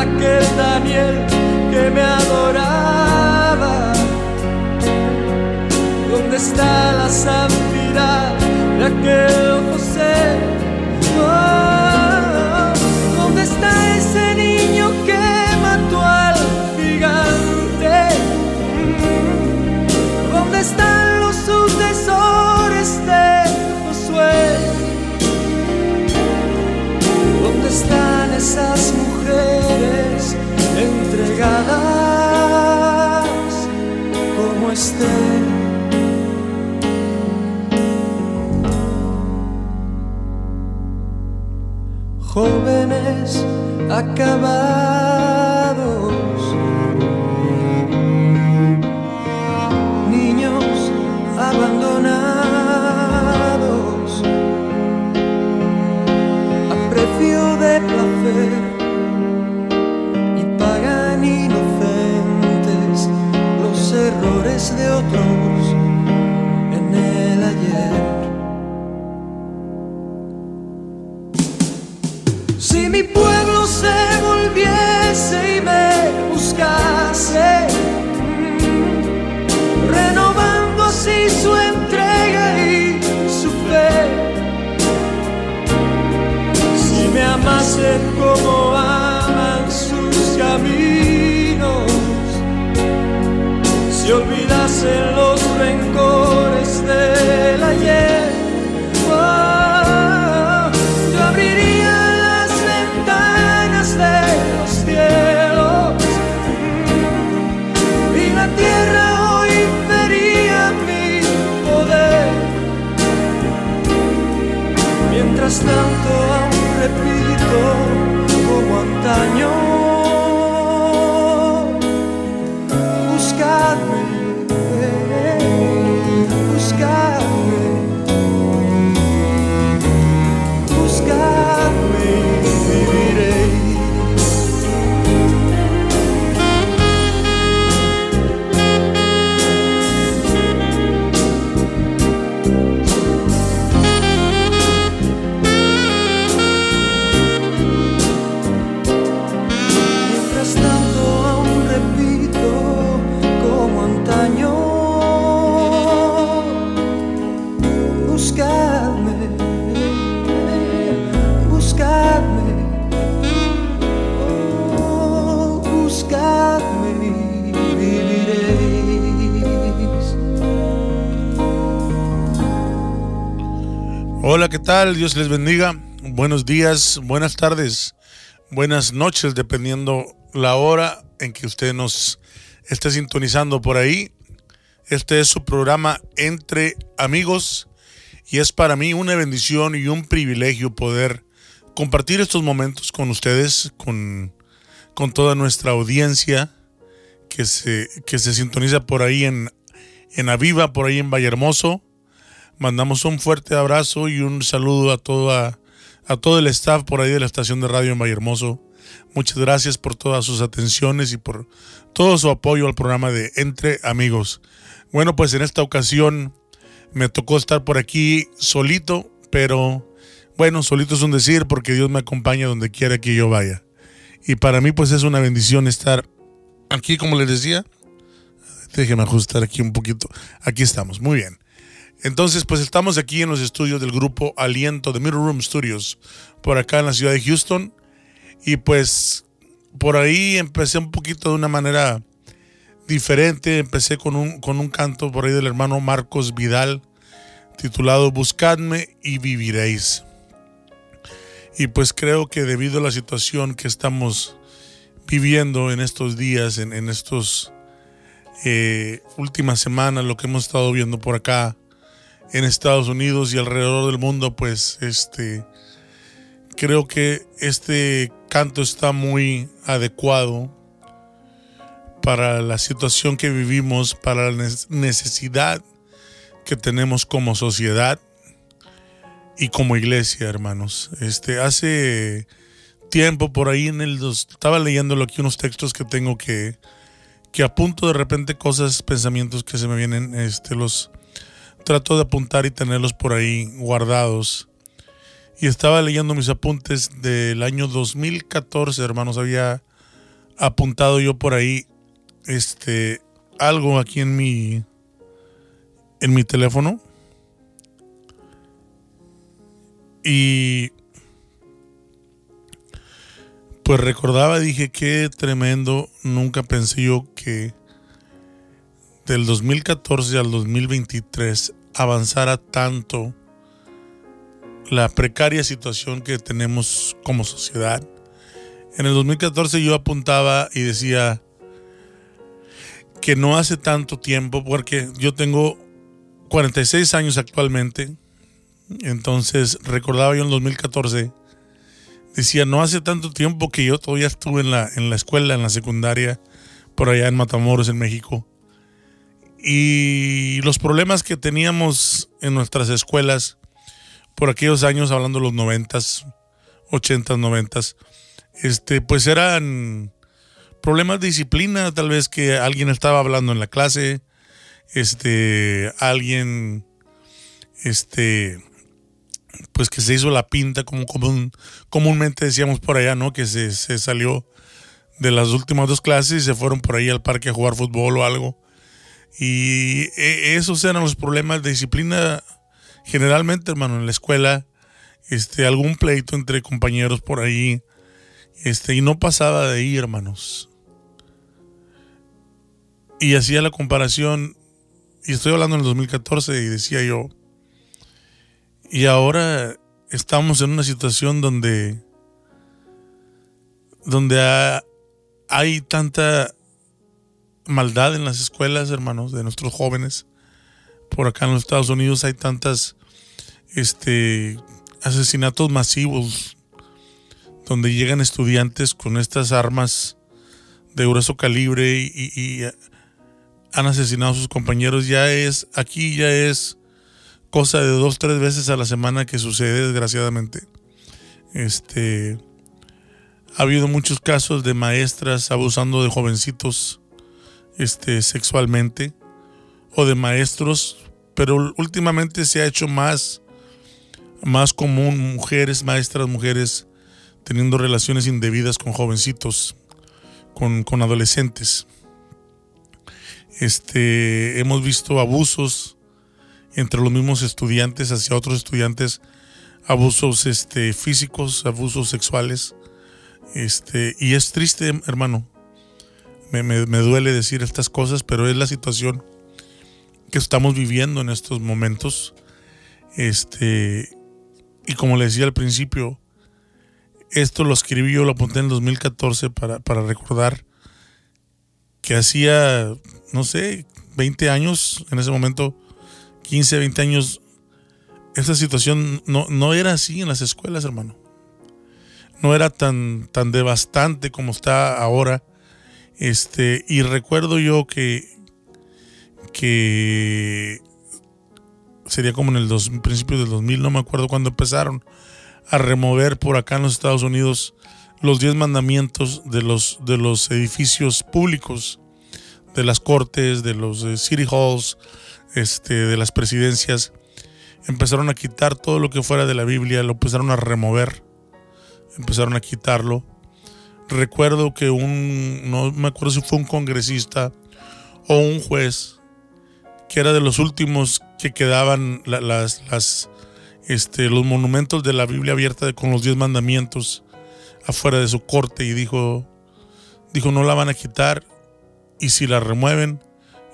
aquel Daniel que me adoraba. ¿Dónde está la santidad de aquel acabar. Cómo aman sus caminos. Si olvidasen los rencores del ayer. Tal? Dios les bendiga. Buenos días, buenas tardes, buenas noches, dependiendo la hora en que usted nos esté sintonizando por ahí. Este es su programa Entre Amigos y es para mí una bendición y un privilegio poder compartir estos momentos con ustedes, con, con toda nuestra audiencia que se, que se sintoniza por ahí en, en Aviva, por ahí en Vallehermoso. Mandamos un fuerte abrazo y un saludo a toda a todo el staff por ahí de la estación de radio en Vallehermoso. Muchas gracias por todas sus atenciones y por todo su apoyo al programa de Entre Amigos. Bueno, pues en esta ocasión me tocó estar por aquí solito, pero bueno, solito es un decir porque Dios me acompaña donde quiera que yo vaya. Y para mí pues es una bendición estar aquí, como les decía. Déjenme ajustar aquí un poquito. Aquí estamos, muy bien. Entonces, pues estamos aquí en los estudios del grupo Aliento de Middle Room Studios, por acá en la ciudad de Houston. Y pues por ahí empecé un poquito de una manera diferente. Empecé con un, con un canto por ahí del hermano Marcos Vidal, titulado Buscadme y viviréis. Y pues creo que debido a la situación que estamos viviendo en estos días, en, en estos eh, últimas semanas, lo que hemos estado viendo por acá, en Estados Unidos y alrededor del mundo, pues este creo que este canto está muy adecuado para la situación que vivimos, para la necesidad que tenemos como sociedad y como iglesia, hermanos. Este hace tiempo por ahí en el estaba leyéndolo aquí unos textos que tengo que que apunto de repente cosas, pensamientos que se me vienen, este los trato de apuntar y tenerlos por ahí guardados. Y estaba leyendo mis apuntes del año 2014, hermanos. Había apuntado yo por ahí este algo aquí en mi en mi teléfono. Y pues recordaba, dije, qué tremendo. Nunca pensé yo que del 2014 al 2023 avanzara tanto la precaria situación que tenemos como sociedad. En el 2014 yo apuntaba y decía que no hace tanto tiempo, porque yo tengo 46 años actualmente, entonces recordaba yo en el 2014, decía, no hace tanto tiempo que yo todavía estuve en la, en la escuela, en la secundaria, por allá en Matamoros, en México y los problemas que teníamos en nuestras escuelas por aquellos años, hablando de los noventas, ochentas, noventas, este, pues eran problemas de disciplina, tal vez que alguien estaba hablando en la clase, este, alguien, este, pues que se hizo la pinta, como común- comúnmente decíamos por allá, ¿no? Que se, se salió de las últimas dos clases y se fueron por ahí al parque a jugar fútbol o algo. Y e- esos eran los problemas de disciplina generalmente, hermano, en la escuela. Este, algún pleito entre compañeros por ahí, Este, y no pasaba de ahí, hermanos. Y hacía la comparación, y estoy hablando en el 2014, y decía yo, y ahora estamos en una situación donde, donde hay tanta maldad en las escuelas, hermanos, de nuestros jóvenes. Por acá en los Estados Unidos hay tantas este, asesinatos masivos donde llegan estudiantes con estas armas de grueso calibre y, han asesinado a sus compañeros. Ya es, aquí ya es cosa de dos, tres veces a la semana que sucede, desgraciadamente. Este, ha habido muchos casos de maestras abusando de jovencitos este, sexualmente o de maestros, pero últimamente se ha hecho más, más común mujeres, maestras, mujeres teniendo relaciones indebidas con jovencitos, con, con adolescentes. Este, hemos visto abusos entre los mismos estudiantes hacia otros estudiantes, abusos este, físicos, abusos sexuales. Este, y es triste, hermano, me, duele decir estas cosas, pero es la situación que estamos viviendo en estos momentos. Este, y como le decía al principio, esto lo escribí yo, lo apunté en el 2014 para, para recordar que hacía, no sé, 20 años, en ese momento, 15, 20 años, esta situación no, no era así en las escuelas, hermano. No era tan, tan devastante como está ahora este, y recuerdo yo que, que sería como en el dos, principio del 2000, no me acuerdo cuando empezaron a remover por acá en los Estados Unidos los 10 mandamientos de los, de los edificios públicos, de las cortes, de los eh, city halls, este, de las presidencias. Empezaron a quitar todo lo que fuera de la Biblia, lo empezaron a remover, empezaron a quitarlo recuerdo que un, no me acuerdo si fue un congresista o un juez, que era de los últimos que quedaban las, este, los monumentos de la Biblia abierta con los diez mandamientos afuera de su corte y dijo, dijo, no la van a quitar y si la remueven,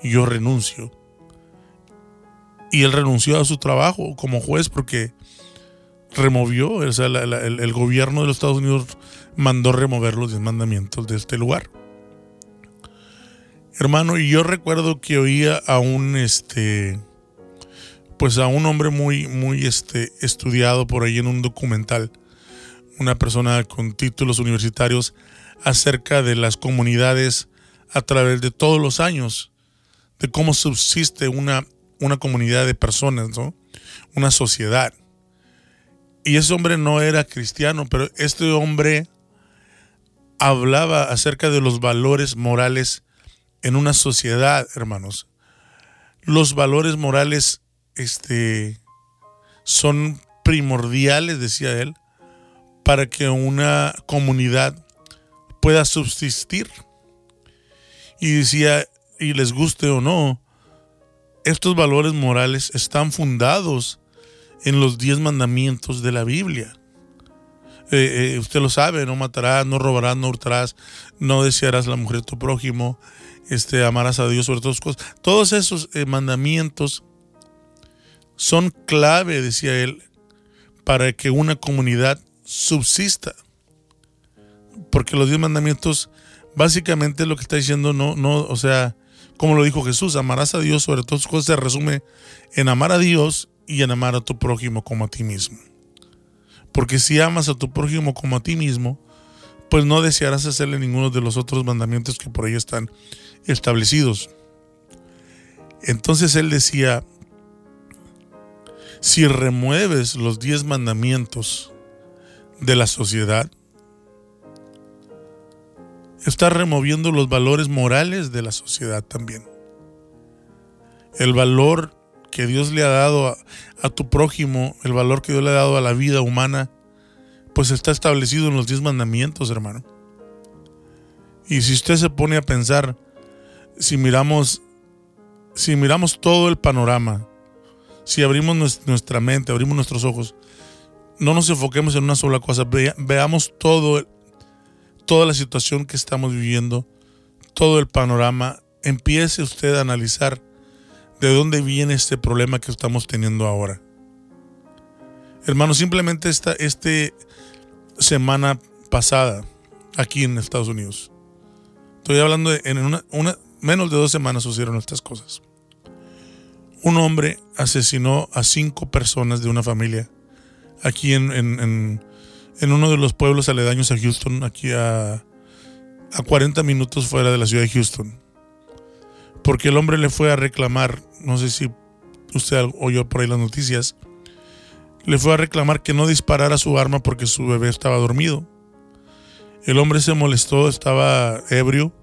yo renuncio. Y él renunció a su trabajo como juez porque removió, o sea, el, gobierno de los Estados Unidos mandó remover los mandamientos de este lugar. Hermano, y yo recuerdo que oía a un este pues a un hombre muy muy este estudiado por ahí en un documental, una persona con títulos universitarios acerca de las comunidades a través de todos los años, de cómo subsiste una, una comunidad de personas, ¿no? Una sociedad. Y ese hombre no era cristiano, pero este hombre hablaba acerca de los valores morales en una sociedad, hermanos. Los valores morales este, son primordiales, decía él, para que una comunidad pueda subsistir. Y decía, y les guste o no, estos valores morales están fundados en los diez mandamientos de la Biblia. Eh, eh, usted lo sabe, no matarás, no robarás, no hurtarás, no desearás la mujer de tu prójimo, este, amarás a Dios sobre todas cosas. Todos esos eh, mandamientos son clave, decía él, para que una comunidad subsista. Porque los diez mandamientos, básicamente lo que está diciendo, no, no, o sea, como lo dijo Jesús, amarás a Dios sobre todas cosas, se resume en amar a Dios y en amar a tu prójimo como a ti mismo. Porque si amas a tu prójimo como a ti mismo, pues no desearás hacerle ninguno de los otros mandamientos que por ahí están establecidos. Entonces él decía, si remueves los diez mandamientos de la sociedad, estás removiendo los valores morales de la sociedad también. El valor que Dios le ha dado a, tu prójimo, el valor que Dios le ha dado a la vida humana, pues está establecido en los diez mandamientos, hermano. Y si usted se pone a pensar, si miramos, si miramos todo el panorama, si abrimos nuestra mente, abrimos nuestros ojos, no nos enfoquemos en una sola cosa, veamos todo toda la situación que estamos viviendo, todo el panorama, empiece usted a analizar de dónde viene este problema que estamos teniendo ahora. Hermano, simplemente esta este semana pasada, aquí en Estados Unidos, estoy hablando de, en menos de dos semanas sucedieron estas cosas. Un hombre asesinó a cinco personas de una familia aquí en, en, uno de los pueblos aledaños a Houston, aquí a, a 40 minutos fuera de la ciudad de Houston. Porque el hombre le fue a reclamar, no sé si usted oyó por ahí las noticias, le fue a reclamar que no disparara su arma porque su bebé estaba dormido. El hombre se molestó, estaba ebrio.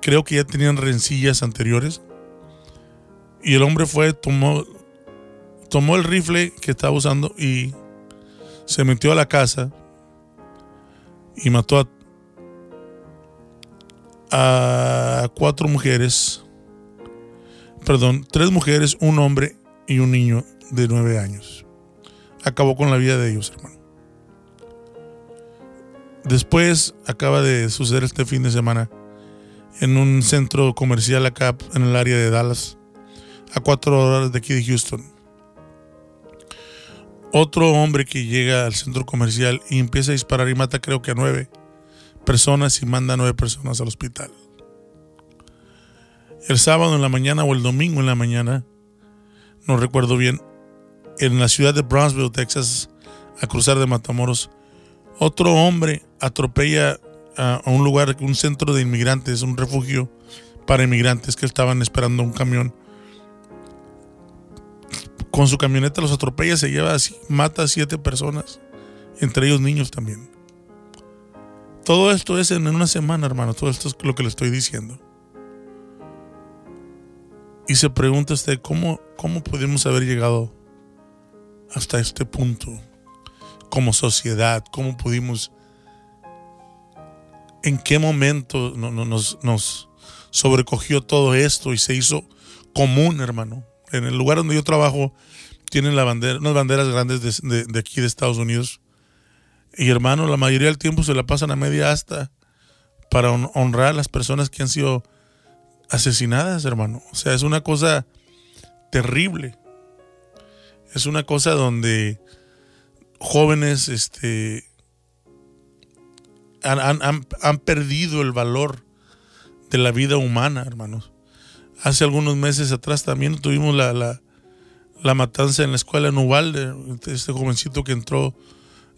Creo que ya tenían rencillas anteriores. Y el hombre fue, tomó, tomó el rifle que estaba usando y se metió a la casa y mató a, a cuatro mujeres, perdón, tres mujeres, un hombre y un niño de nueve años acabó con la vida de ellos, hermano. Después acaba de suceder este fin de semana en un centro comercial acá en el área de Dallas, a cuatro horas de aquí de Houston. Otro hombre que llega al centro comercial y empieza a disparar y mata creo que a nueve personas y manda a nueve personas al hospital. El sábado en la mañana o el domingo en la mañana, no recuerdo bien, en la ciudad de Brownsville, Texas, a cruzar de Matamoros, otro hombre atropella a, un lugar, un centro de inmigrantes, un refugio para inmigrantes que estaban esperando un camión. Con su camioneta los atropella, se lleva así, mata a siete personas, entre ellos niños también. Todo esto es en una semana, hermano. Todo esto es lo que le estoy diciendo. Y se pregunta usted, ¿cómo, cómo pudimos haber llegado hasta este punto como sociedad? ¿Cómo pudimos, en qué momento nos, nos sobrecogió todo esto y se hizo común, hermano? En el lugar donde yo trabajo tienen la bandera, unas banderas grandes de, de, aquí de Estados Unidos. Y hermano, la mayoría del tiempo se la pasan a media asta para honrar a las personas que han sido asesinadas, hermano. O sea, es una cosa terrible es una cosa donde jóvenes este, han, perdido el valor de la vida humana, hermanos. Hace algunos meses atrás también tuvimos la, la, matanza en la escuela en Uvalde, este jovencito que entró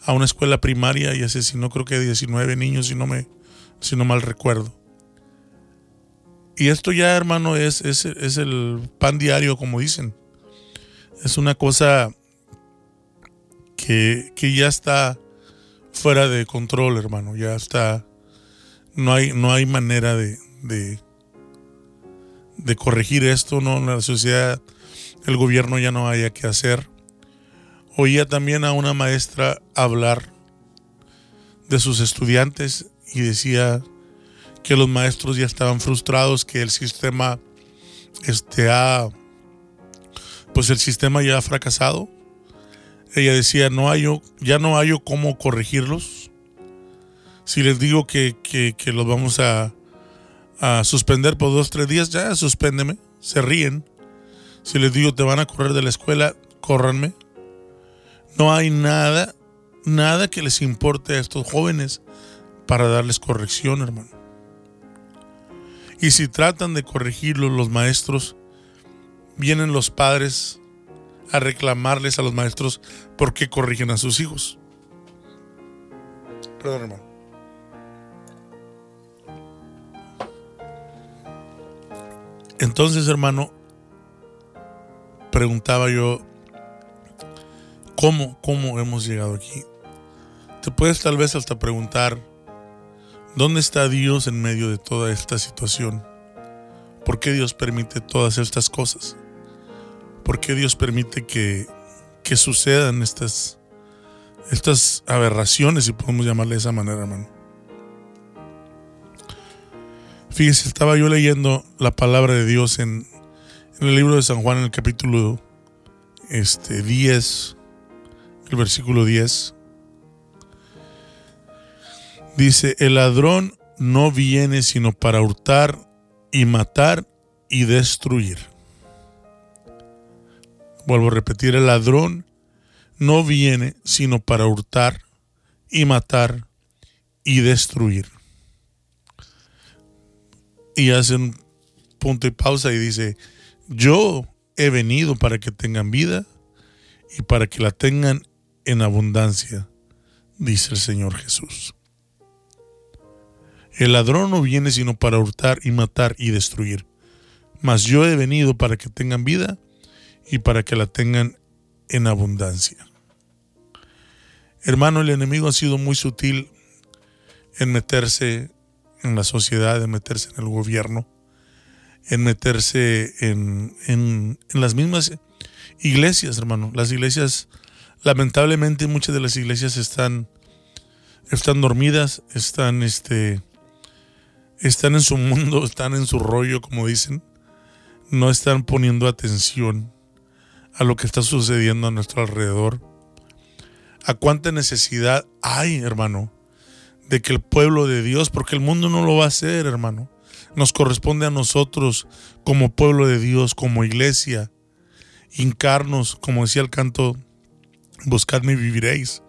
a una escuela primaria y asesinó creo que 19 niños, si no, me, si no mal recuerdo. Y esto ya, hermano, es, es, es el pan diario, como dicen es una cosa que, ya está fuera de control, hermano. Ya está. No hay, no hay manera de, de, corregir esto, ¿no? La sociedad, el gobierno ya no haya que hacer. Oía también a una maestra hablar de sus estudiantes y decía que los maestros ya estaban frustrados, que el sistema este, ha pues el sistema ya ha fracasado. Ella decía, no hay, ya no hay cómo corregirlos. Si les digo que, los vamos a, a, suspender por dos, tres días, ya suspéndeme. Se ríen. Si les digo te van a correr de la escuela, córranme. No hay nada, nada que les importe a estos jóvenes para darles corrección, hermano. Y si tratan de corregirlos los maestros, vienen los padres a reclamarles a los maestros por qué corrigen a sus hijos. Perdón, hermano. Entonces, hermano, preguntaba yo, ¿cómo, cómo hemos llegado aquí? Te puedes tal vez hasta preguntar, ¿dónde está Dios en medio de toda esta situación? ¿Por qué Dios permite todas estas cosas? ¿Por qué Dios permite que, sucedan estas, estas aberraciones, si podemos llamarle de esa manera, hermano? Fíjese, estaba yo leyendo la palabra de Dios en, el libro de San Juan, en el capítulo este, 10, el versículo 10. Dice, el ladrón no viene sino para hurtar y matar y destruir. Vuelvo a repetir, el ladrón no viene sino para hurtar y matar y destruir. Y hace un punto y pausa y dice, yo he venido para que tengan vida y para que la tengan en abundancia, dice el Señor Jesús. El ladrón no viene sino para hurtar y matar y destruir. Mas yo he venido para que tengan vida y para que la tengan en abundancia. Hermano, el enemigo ha sido muy sutil en meterse en la sociedad, en meterse en el gobierno, en meterse en, en, las mismas iglesias, hermano. Las iglesias, lamentablemente, muchas de las iglesias están, están dormidas, están, este, están en su mundo, están en su rollo, como dicen. No están poniendo atención a lo que está sucediendo a nuestro alrededor. A cuánta necesidad hay, hermano, de que el pueblo de Dios, porque el mundo no lo va a hacer, hermano. Nos corresponde a nosotros como pueblo de Dios, como iglesia, hincarnos, como decía el canto, buscadme y viviréis.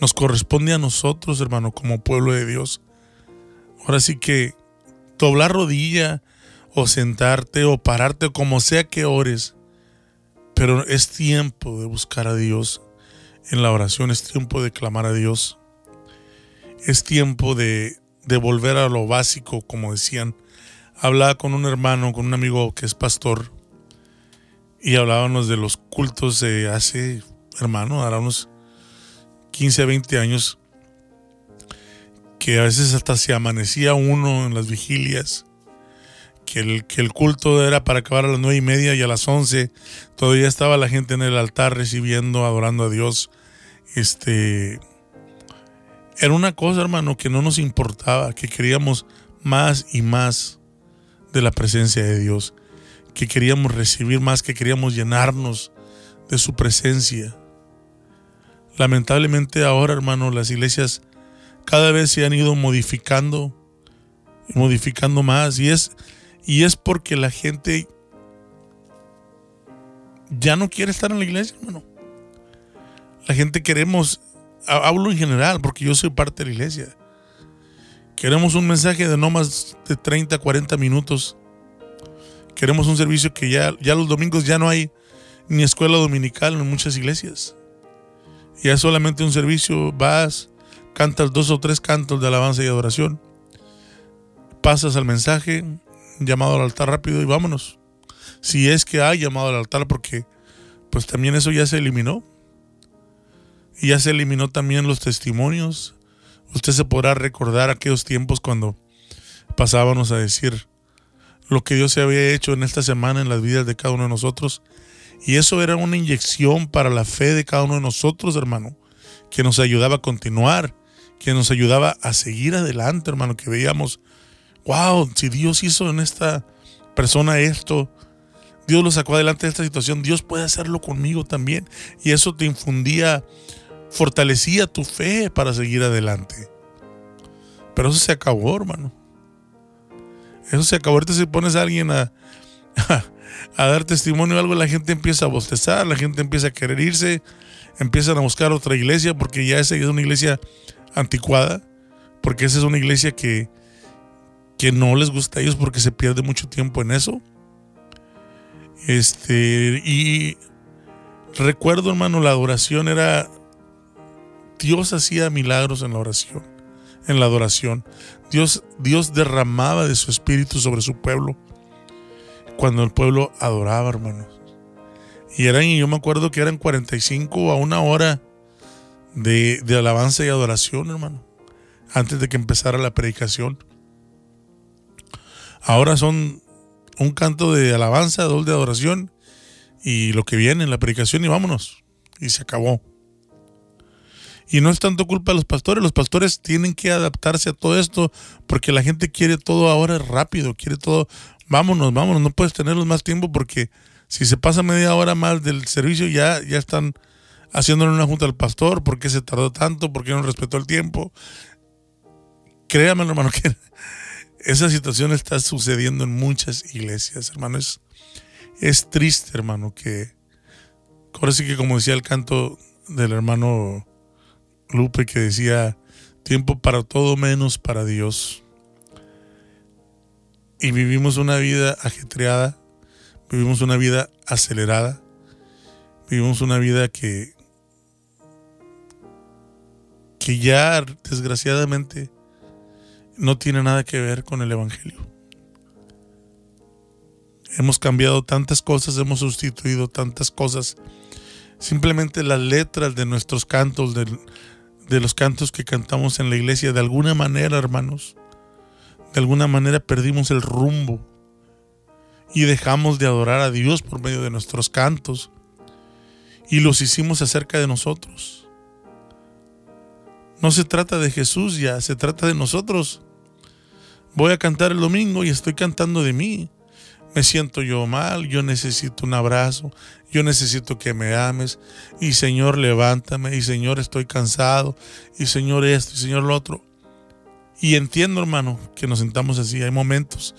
Nos corresponde a nosotros, hermano, como pueblo de Dios. Ahora sí que doblar rodilla o sentarte o pararte, como sea que ores, pero es tiempo de buscar a Dios en la oración, es tiempo de clamar a Dios es tiempo de, volver a lo básico, como decían. Hablaba con un hermano, con un amigo que es pastor, y hablábamos de los cultos de hace, hermano, ahora unos 15, 20 años, que a veces hasta se amanecía uno en las vigilias, que el, que el culto era para acabar a las nueve y media y a las once todavía estaba la gente en el altar recibiendo, adorando a Dios. Este, era una cosa, hermano, que no nos importaba, que queríamos más y más de la presencia de Dios, que queríamos recibir más, que queríamos llenarnos de su presencia. Lamentablemente ahora, hermano, las iglesias cada vez se han ido modificando, modificando más, y es, y es porque la gente ya no quiere estar en la iglesia, hermano. La gente queremos hablo en general porque yo soy parte de la iglesia. Queremos un mensaje de no más de 30, 40 minutos. Queremos un servicio que ya, ya los domingos ya no hay ni escuela dominical en muchas iglesias. Ya es solamente un servicio, vas, cantas dos o tres cantos de alabanza y adoración, pasas al mensaje, llamado al altar rápido y vámonos. Si es que hay llamado al altar, porque pues también eso ya se eliminó. Y ya se eliminó también los testimonios. Usted se podrá recordar aquellos tiempos cuando pasábamos a decir lo que Dios se había hecho en esta semana en las vidas de cada uno de nosotros. Y eso era una inyección para la fe de cada uno de nosotros, hermano, que nos ayudaba a continuar, que nos ayudaba a seguir adelante, hermano, que veíamos, wow, si Dios hizo en esta persona esto, Dios lo sacó adelante de esta situación, Dios puede hacerlo conmigo también. Y eso te infundía fortalecía tu fe para seguir adelante. Pero eso se acabó, hermano. Eso se acabó. Ahorita si pones a alguien a, dar testimonio o algo, la gente empieza a bostezar, la gente empieza a querer irse, empiezan a buscar otra iglesia porque ya esa es una iglesia anticuada, porque esa es una iglesia que, que no les gusta a ellos porque se pierde mucho tiempo en eso. Este, y recuerdo, hermano, la adoración era Dios hacía milagros en la oración, en la adoración. Dios, Dios derramaba de su espíritu sobre su pueblo cuando el pueblo adoraba, hermanos. Y eran, y yo me acuerdo que eran 45 a una hora de, alabanza y adoración, hermano, antes de que empezara la predicación. Ahora son un canto de alabanza, dos de adoración y lo que viene en la predicación y vámonos. Y se acabó. Y no es tanto culpa de los pastores, los pastores tienen que adaptarse a todo esto porque la gente quiere todo ahora rápido, quiere todo, vámonos, vámonos, no puedes tenerlos más tiempo porque si se pasa media hora más del servicio ya, ya están haciéndole una junta al pastor, ¿por qué se tardó tanto? ¿Por qué no respetó el tiempo? créame, hermano, que esa situación está sucediendo en muchas iglesias, hermano. Es, es triste, hermano, que ahora sí que como decía el canto del hermano Lupe que decía, tiempo para todo menos para Dios. Y vivimos una vida ajetreada, vivimos una vida acelerada, vivimos una vida que, que ya desgraciadamente no tiene nada que ver con el Evangelio. Hemos cambiado tantas cosas, hemos sustituido tantas cosas. Simplemente las letras de nuestros cantos, de, de los cantos que cantamos en la iglesia, de alguna manera, hermanos, de alguna manera perdimos el rumbo y dejamos de adorar a Dios por medio de nuestros cantos y los hicimos acerca de nosotros. No se trata de Jesús ya, se trata de nosotros. Voy a cantar el domingo y estoy cantando de mí. Me siento yo mal, yo necesito un abrazo, yo necesito que me ames. Y Señor, levántame. Y Señor, estoy cansado. Y Señor, esto, y Señor, lo otro. Y entiendo, hermano, que nos sentamos así. Hay momentos,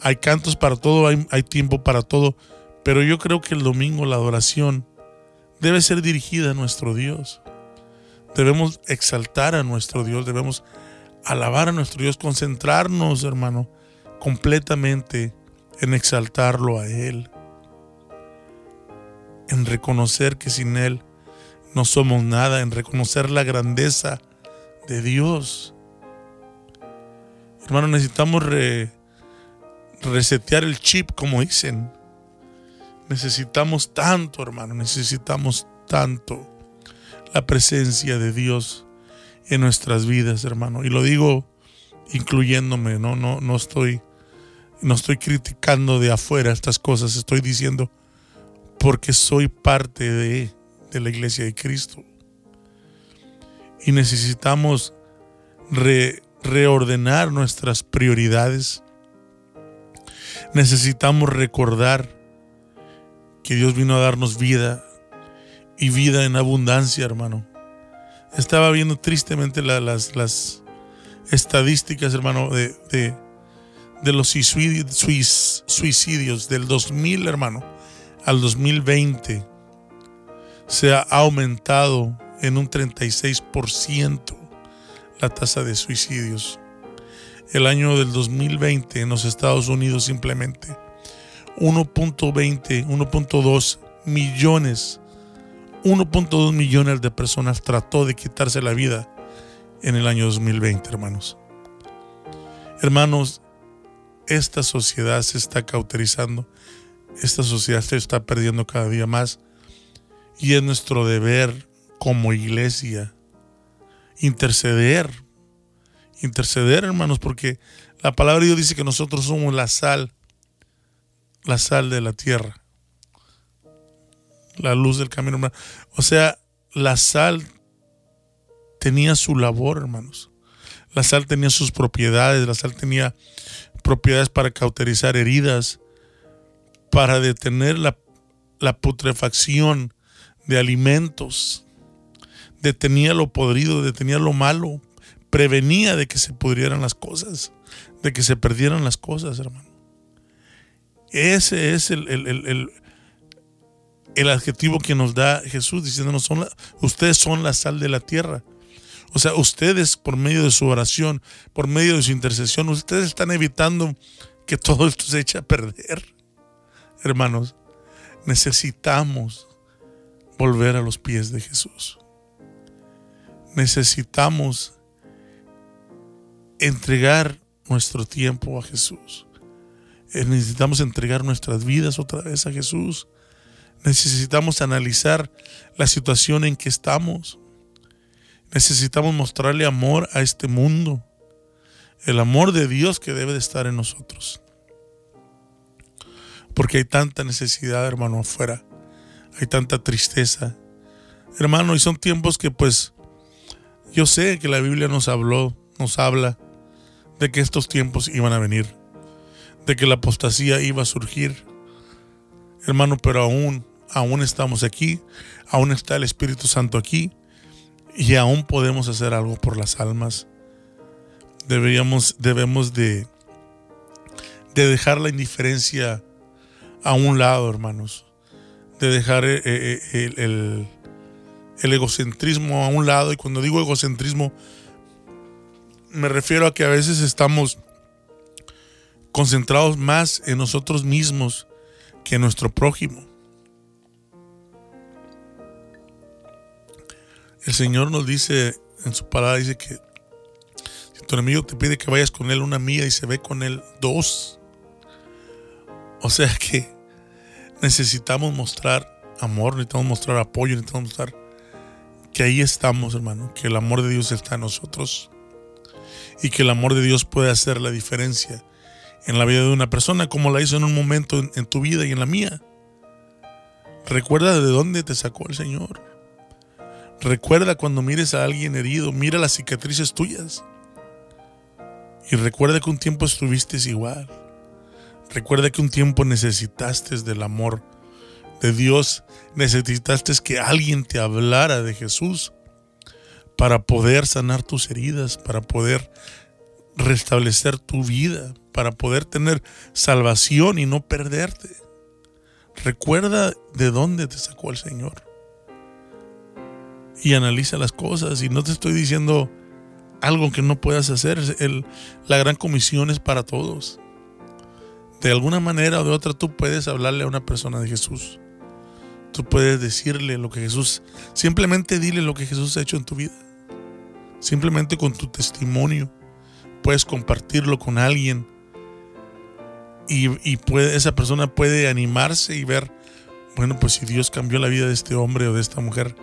hay cantos para todo, hay, tiempo para todo. Pero yo creo que el domingo la adoración debe ser dirigida a nuestro Dios. Debemos exaltar a nuestro Dios, debemos alabar a nuestro Dios, concentrarnos, hermano, completamente en exaltarlo a Él, en reconocer que sin Él no somos nada, en reconocer la grandeza de Dios. Hermano, necesitamos resetear el chip, como dicen. Necesitamos tanto, hermano, necesitamos tanto la presencia de Dios en nuestras vidas, hermano. Y lo digo incluyéndome, no, no, no estoy, no estoy criticando de afuera estas cosas, estoy diciendo porque soy parte de, de la iglesia de Cristo. Y necesitamos reordenar nuestras prioridades. Necesitamos recordar que Dios vino a darnos vida y vida en abundancia, hermano. Estaba viendo tristemente las, estadísticas, hermano, de, los suicidios del 2000, hermano, al 2020. Se ha aumentado en un 36% la tasa de suicidios. El año del 2020 en los Estados Unidos simplemente 1.20, 1.2 millones 1.2 millones de personas trató de quitarse la vida en el año 2020, hermanos. Hermanos, esta sociedad se está cauterizando, esta sociedad se está perdiendo cada día más y es nuestro deber como iglesia interceder, interceder, hermanos, porque la palabra de Dios dice que nosotros somos la sal, la sal de la tierra la luz del camino. O sea, la sal tenía su labor, hermanos. La sal tenía sus propiedades, la sal tenía propiedades para cauterizar heridas, para detener la, la putrefacción de alimentos, detenía lo podrido, detenía lo malo, prevenía de que se pudrieran las cosas, de que se perdieran las cosas, hermano. Ese es el, el, el adjetivo que nos da Jesús diciéndonos, ustedes son la sal de la tierra. O sea, ustedes por medio de su oración, por medio de su intercesión, ustedes están evitando que todo esto se eche a perder. Hermanos, necesitamos volver a los pies de Jesús. Necesitamos entregar nuestro tiempo a Jesús. Necesitamos entregar nuestras vidas otra vez a Jesús. Necesitamos analizar la situación en que estamos. Necesitamos mostrarle amor a este mundo. El amor de Dios que debe de estar en nosotros. Porque hay tanta necesidad, hermano, afuera. Hay tanta tristeza. Hermano, y son tiempos que pues yo sé que la Biblia nos habló, nos habla de que estos tiempos iban a venir. De que la apostasía iba a surgir. Hermano, pero aún aún estamos aquí, aún está el Espíritu Santo aquí y aún podemos hacer algo por las almas. deberíamos, debemos de, de dejar la indiferencia a un lado, hermanos. De dejar eh, eh, eh, el, el, egocentrismo a un lado. Y cuando digo egocentrismo, me refiero a que a veces estamos concentrados más en nosotros mismos que en nuestro prójimo. El Señor nos dice en su palabra, dice que si tu enemigo te pide que vayas con él una milla y se ve con él dos. O sea que necesitamos mostrar amor, necesitamos mostrar apoyo, necesitamos mostrar que ahí estamos, hermano, que el amor de Dios está en nosotros y que el amor de Dios puede hacer la diferencia en la vida de una persona como la hizo en un momento en, tu vida y en la mía. Recuerda de dónde te sacó el Señor. Recuerda cuando mires a alguien herido, mira las cicatrices tuyas. Y recuerda que un tiempo estuviste igual. Recuerda que un tiempo necesitaste del amor de Dios, necesitaste que alguien te hablara de Jesús para poder sanar tus heridas, para poder restablecer tu vida, para poder tener salvación y no perderte. Recuerda de dónde te sacó el Señor y analiza las cosas. Y no te estoy diciendo algo que no puedas hacer. La gran comisión es para todos. De alguna manera o de otra tú puedes hablarle a una persona de Jesús. Tú puedes decirle lo que Jesús, simplemente dile lo que Jesús ha hecho en tu vida. Simplemente con tu testimonio puedes compartirlo con alguien y, esa persona puede animarse y ver, bueno, pues si Dios cambió la vida de este hombre o de esta mujer,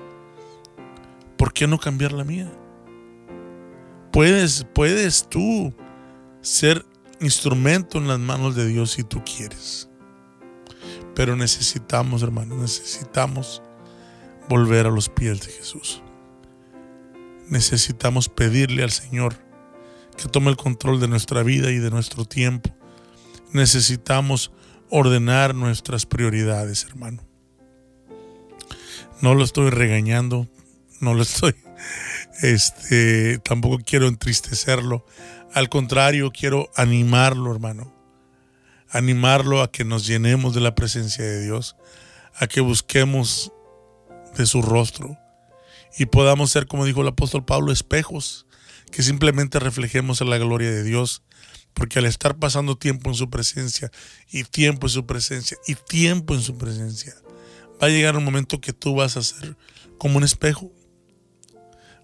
¿por qué no cambiar la mía? Puedes, puedes tú ser instrumento en las manos de Dios si tú quieres. Pero necesitamos, hermano, necesitamos volver a los pies de Jesús. Necesitamos pedirle al Señor que tome el control de nuestra vida y de nuestro tiempo. Necesitamos ordenar nuestras prioridades, hermano. No lo estoy regañando, no lo estoy, este, tampoco quiero entristecerlo. Al contrario, quiero animarlo, hermano. Animarlo a que nos llenemos de la presencia de Dios, a que busquemos de su rostro y podamos ser, como dijo el apóstol Pablo, espejos, que simplemente reflejemos en la gloria de Dios, porque al estar pasando tiempo en su presencia y tiempo en su presencia y tiempo en su presencia, va a llegar un momento que tú vas a ser como un espejo.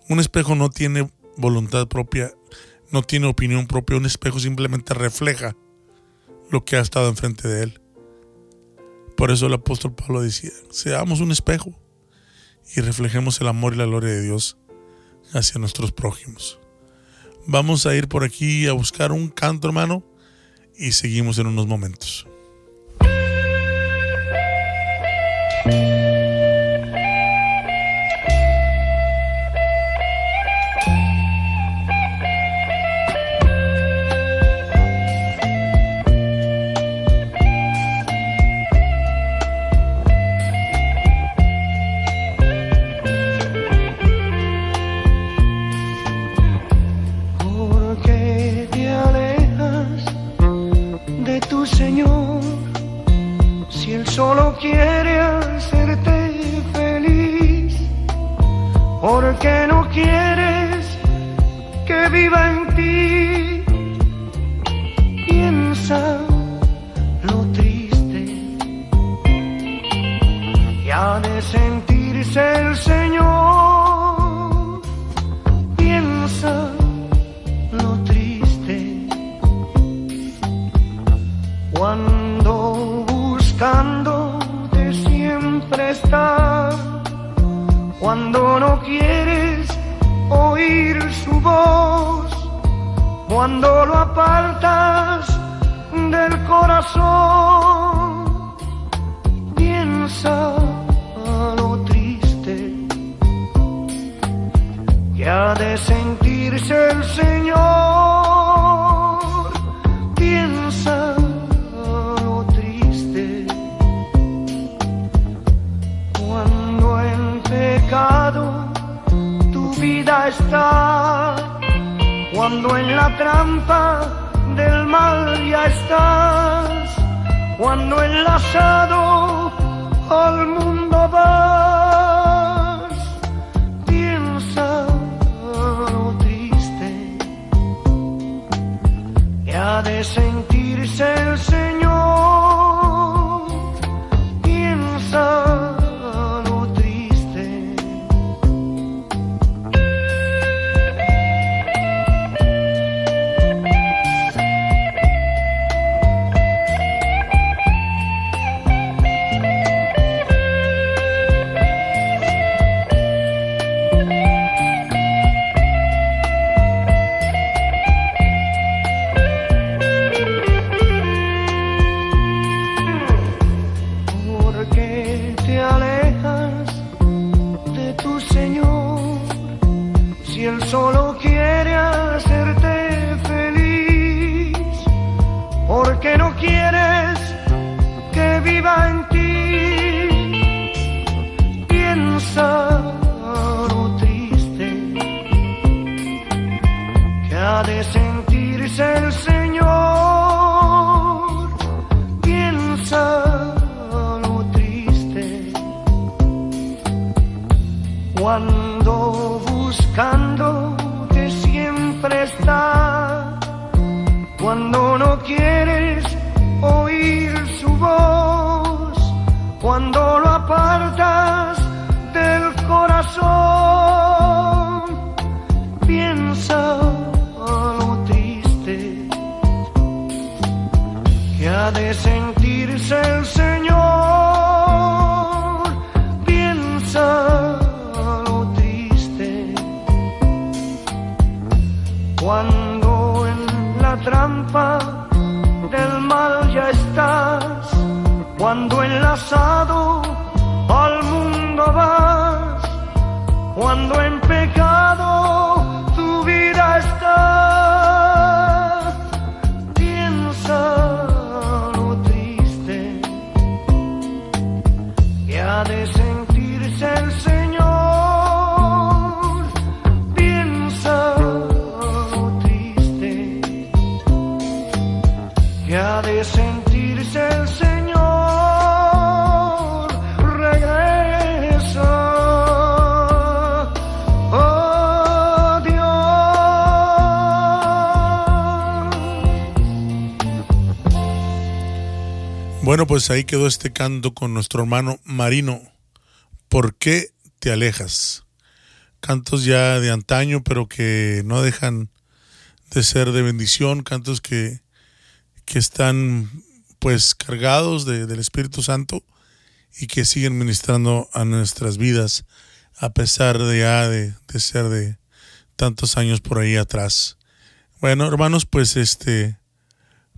Un espejo no tiene voluntad propia, no tiene opinión propia, un espejo simplemente refleja lo que ha estado enfrente de él. Por eso el apóstol Pablo decía, seamos un espejo y reflejemos el amor y la gloria de Dios hacia nuestros prójimos. Vamos a ir por aquí a buscar un canto, hermano, y seguimos en unos momentos. tu Señor, si Él solo quiere hacerte feliz, porque no quieres que viva en ti, piensa lo triste y ha de sentirse el Señor. quieres oír su voz, cuando lo apartas del corazón, piensa lo triste que ha de sentirse el Señor. está, cuando en la trampa del mal ya estás, cuando enlazado al mundo vas, piensa lo triste que ha de sentirse el ser. Pues ahí quedó este canto con nuestro hermano Marino. ¿Por qué te alejas? Cantos ya de antaño, pero que no dejan de ser de bendición, cantos que, que están pues cargados de- del Espíritu Santo y que siguen ministrando a nuestras vidas a pesar de ya de, de ser de tantos años por ahí atrás. Bueno, hermanos, pues este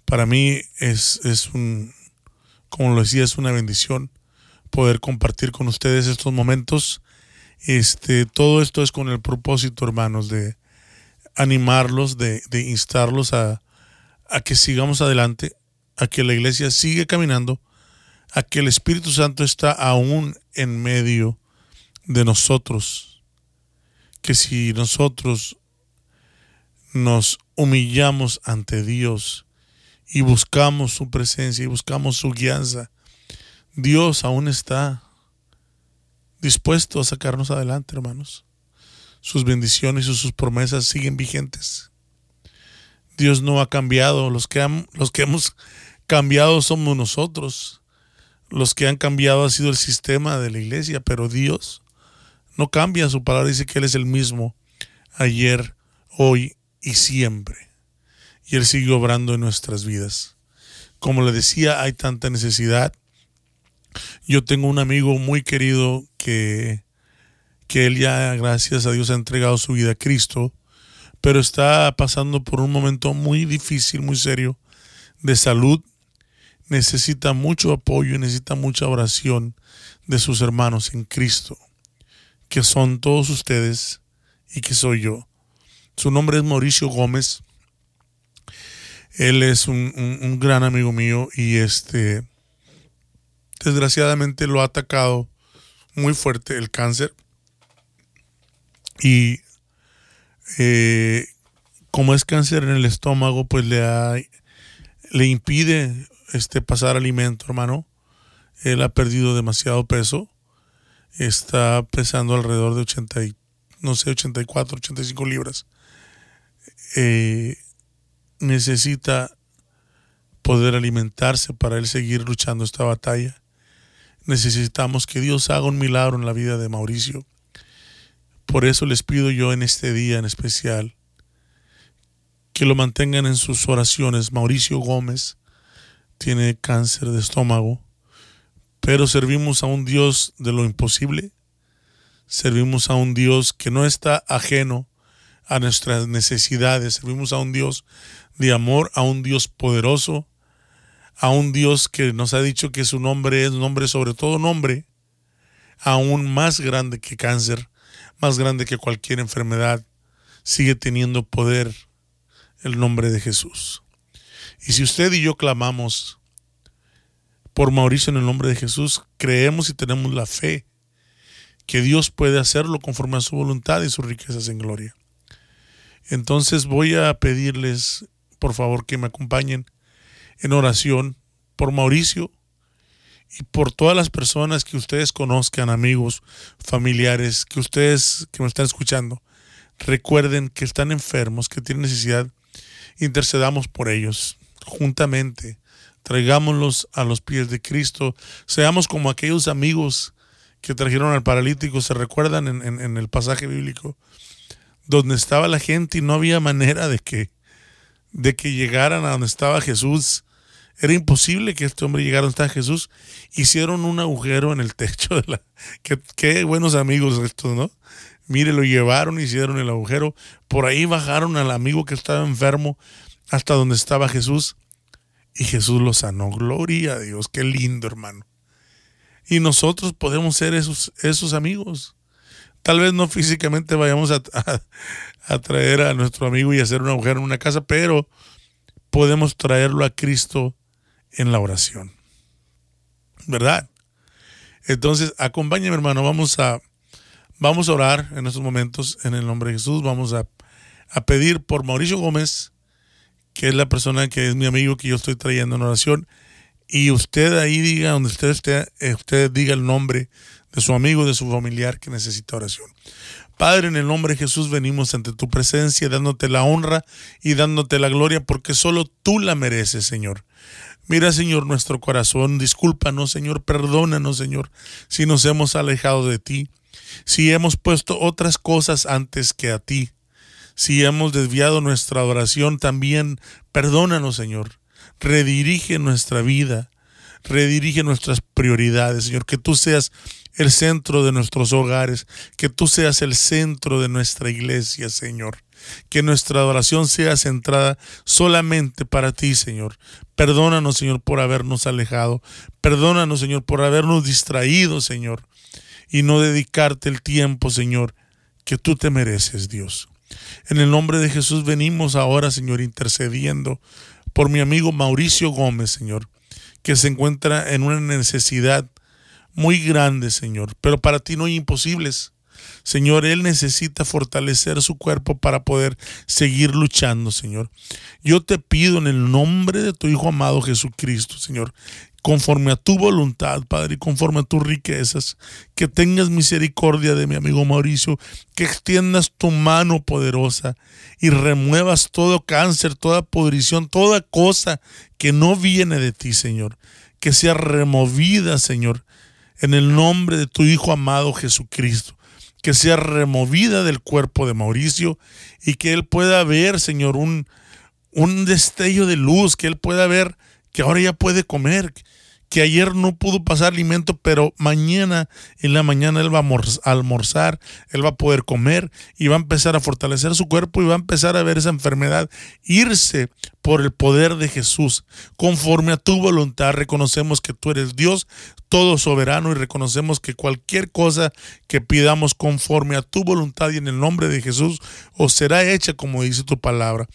para mí es, es un, como lo decía, es una bendición poder compartir con ustedes estos momentos. Este, todo esto es con el propósito, hermanos, de animarlos, de, instarlos a, a que sigamos adelante, a que la iglesia siga caminando, a que el Espíritu Santo está aún en medio de nosotros. Que si nosotros nos humillamos ante Dios y buscamos su presencia y buscamos su guianza, Dios aún está dispuesto a sacarnos adelante, hermanos. Sus bendiciones y sus promesas siguen vigentes. Dios no ha cambiado. Los que, han- los que hemos cambiado somos nosotros. Los que han cambiado ha sido el sistema de la iglesia, pero Dios no cambia. Su palabra dice que Él es el mismo ayer, hoy y siempre. Y Él sigue obrando en nuestras vidas. Como le decía, hay tanta necesidad. Yo tengo un amigo muy querido que, que él ya, gracias a Dios, ha entregado su vida a Cristo, pero está pasando por un momento muy difícil, muy serio de salud. Necesita mucho apoyo y necesita mucha oración de sus hermanos en Cristo, que son todos ustedes y que soy yo. Su nombre es Mauricio Gómez. Él es un, un- gran amigo mío y este desgraciadamente lo ha atacado muy fuerte el cáncer y eh, como es cáncer en el estómago, pues le, le impide este, pasar alimento, hermano. Él ha perdido demasiado peso. Está pesando alrededor de 80, no sé, 84, 85 libras. Eh, necesita poder alimentarse para él seguir luchando esta batalla. Necesitamos que Dios haga un milagro en la vida de Mauricio. Por eso les pido yo en este día en especial que lo mantengan en sus oraciones. Mauricio Gómez tiene cáncer de estómago, pero servimos a un Dios de lo imposible. Servimos a un Dios que no está ajeno a nuestras necesidades. Servimos a un Dios de amor, a un Dios poderoso, a un Dios que nos ha dicho que su nombre es nombre sobre todo nombre, aún más grande que cáncer, más grande que cualquier enfermedad, sigue teniendo poder el nombre de Jesús. Y si usted y yo clamamos por Mauricio en el nombre de Jesús, creemos y tenemos la fe que Dios puede hacerlo conforme a su voluntad y sus riquezas en gloria. Entonces voy a pedirles, por favor, que me acompañen en oración por Mauricio y por todas las personas que ustedes conozcan, amigos, familiares, que ustedes que me están escuchando, recuerden que están enfermos, que tienen necesidad, intercedamos por ellos juntamente, traigámoslos a los pies de Cristo, seamos como aquellos amigos que trajeron al paralítico, se recuerdan en, en el pasaje bíblico, donde estaba la gente y no había manera de que, de que llegaran a donde estaba Jesús. Era imposible que este hombre llegara donde estaba Jesús. Hicieron un agujero en el techo de la... Qué, buenos amigos estos, ¿no? Mire, lo llevaron, hicieron el agujero. Por ahí bajaron al amigo que estaba enfermo hasta donde estaba Jesús. Y Jesús lo sanó. Gloria a Dios. Qué lindo, hermano. Y nosotros podemos ser esos, esos amigos. Tal vez no físicamente vayamos a, a, traer a nuestro amigo y hacer una mujer en una casa, pero podemos traerlo a Cristo en la oración. ¿Verdad? Entonces, acompáñame, hermano, vamos a, vamos a orar en estos momentos en el nombre de Jesús. Vamos a, a pedir por Mauricio Gómez, que es la persona que es mi amigo que yo estoy trayendo en oración. Y usted ahí diga, donde usted esté, eh, usted diga el nombre de su amigo, de su familiar que necesita oración. Padre, en el nombre de Jesús venimos ante tu presencia, dándote la honra y dándote la gloria, porque solo tú la mereces, Señor. Mira, Señor, nuestro corazón, discúlpanos, Señor, perdónanos, Señor, si nos hemos alejado de ti, si hemos puesto otras cosas antes que a ti, si hemos desviado nuestra adoración también, perdónanos, Señor. Redirige nuestra vida, redirige nuestras prioridades, Señor, que tú seas el centro de nuestros hogares, que tú seas el centro de nuestra iglesia, Señor. Que nuestra adoración sea centrada solamente para ti, Señor. Perdónanos, Señor, por habernos alejado. Perdónanos, Señor, por habernos distraído, Señor. Y no dedicarte el tiempo, Señor, que tú te mereces, Dios. En el nombre de Jesús venimos ahora, Señor, intercediendo por mi amigo Mauricio Gómez, Señor, que se encuentra en una necesidad muy grande, Señor, pero para ti no hay imposibles. Señor, Él necesita fortalecer su cuerpo para poder seguir luchando, Señor. Yo te pido en el nombre de tu Hijo amado Jesucristo, Señor, conforme a tu voluntad, Padre, y conforme a tus riquezas, que tengas misericordia de mi amigo Mauricio, que extiendas tu mano poderosa y remuevas todo cáncer, toda podrición, toda cosa que no viene de ti, Señor, que sea removida, Señor, en el nombre de tu Hijo amado Jesucristo, que sea removida del cuerpo de Mauricio y que él pueda ver, Señor, un, un destello de luz, que él pueda ver que ahora ya puede comer, que ayer no pudo pasar alimento, pero mañana en la mañana él va a almorzar, él va a poder comer y va a empezar a fortalecer su cuerpo y va a empezar a ver esa enfermedad irse por el poder de Jesús. Conforme a tu voluntad, reconocemos que tú eres Dios todo soberano y reconocemos que cualquier cosa que pidamos conforme a tu voluntad y en el nombre de Jesús os será hecha como dice tu palabra.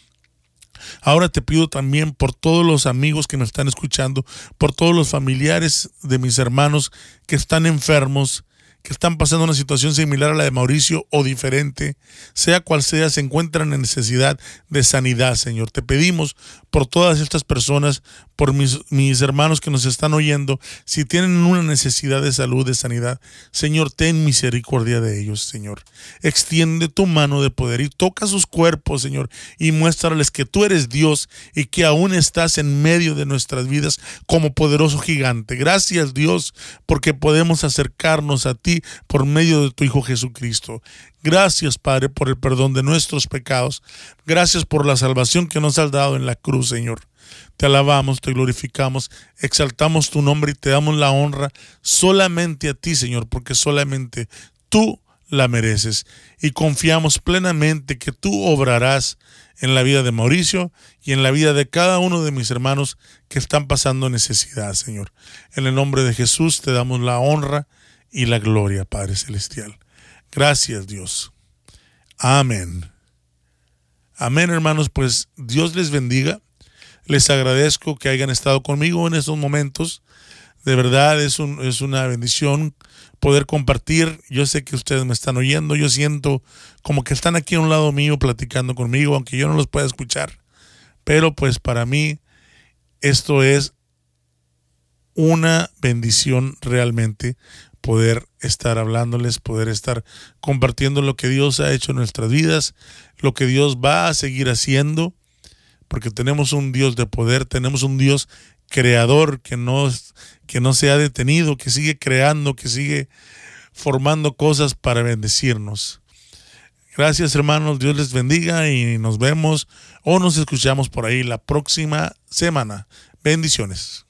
Ahora te pido también por todos los amigos que me están escuchando, por todos los familiares de mis hermanos que están enfermos, que están pasando una situación similar a la de Mauricio o diferente, sea cual sea, se encuentran en necesidad de sanidad, Señor. Te pedimos por todas estas personas, por mis, mis hermanos que nos están oyendo, si tienen una necesidad de salud, de sanidad, Señor, ten misericordia de ellos, Señor. Extiende tu mano de poder y toca sus cuerpos, Señor, y muéstrales que tú eres Dios y que aún estás en medio de nuestras vidas como poderoso gigante. Gracias, Dios, porque podemos acercarnos a por medio de tu Hijo Jesucristo. Gracias, Padre, por el perdón de nuestros pecados. Gracias por la salvación que nos has dado en la cruz, Señor. Te alabamos, te glorificamos, exaltamos tu nombre y te damos la honra solamente a ti, Señor, porque solamente tú la mereces. Y confiamos plenamente que tú obrarás en la vida de Mauricio y en la vida de cada uno de mis hermanos que están pasando necesidad, Señor. En el nombre de Jesús te damos la honra y la gloria, Padre Celestial. Gracias, Dios. Amén. Amén, hermanos, pues Dios les bendiga. Les agradezco que hayan estado conmigo en estos momentos. De verdad es, un, es una bendición poder compartir. Yo sé que ustedes me están oyendo. Yo siento como que están aquí a un lado mío platicando conmigo, aunque yo no los pueda escuchar. Pero pues para mí esto es una bendición realmente poder estar hablándoles, poder estar compartiendo lo que Dios ha hecho en nuestras vidas, lo que Dios va a seguir haciendo, porque tenemos un Dios de poder, tenemos un Dios creador que no, que no se ha detenido, que sigue creando, que sigue formando cosas para bendecirnos. Gracias hermanos, Dios les bendiga y nos vemos o nos escuchamos por ahí la próxima semana. Bendiciones.